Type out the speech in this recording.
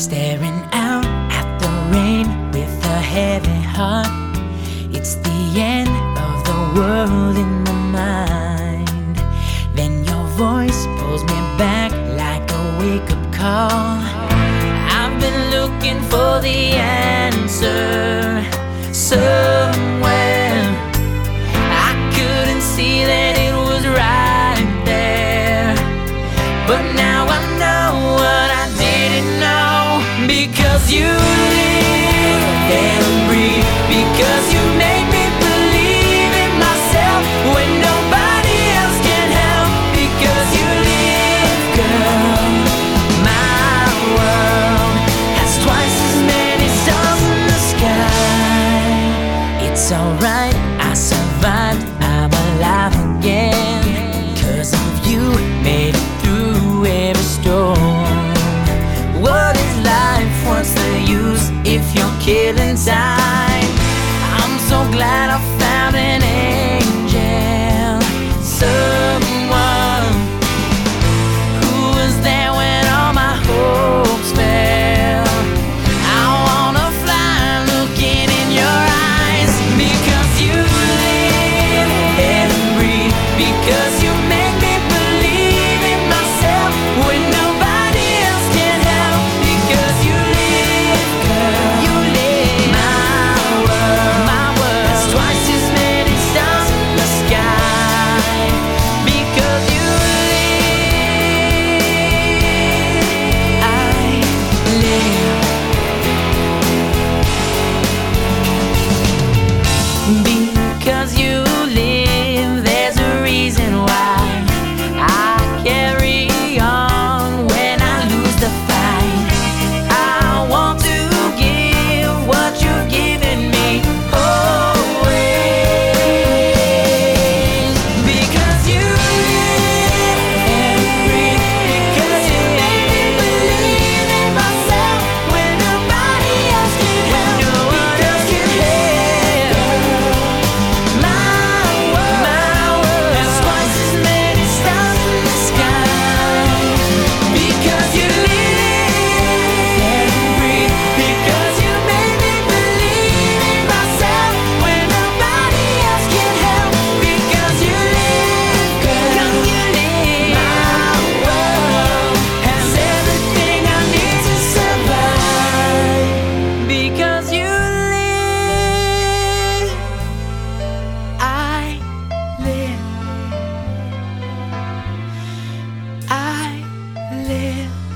Staring out at the rain with a heavy heart. It's the end of the world in my mind. Then your voice pulls me back like a wake up call. I've been looking for the answer. So Cause you live there. glad I found an there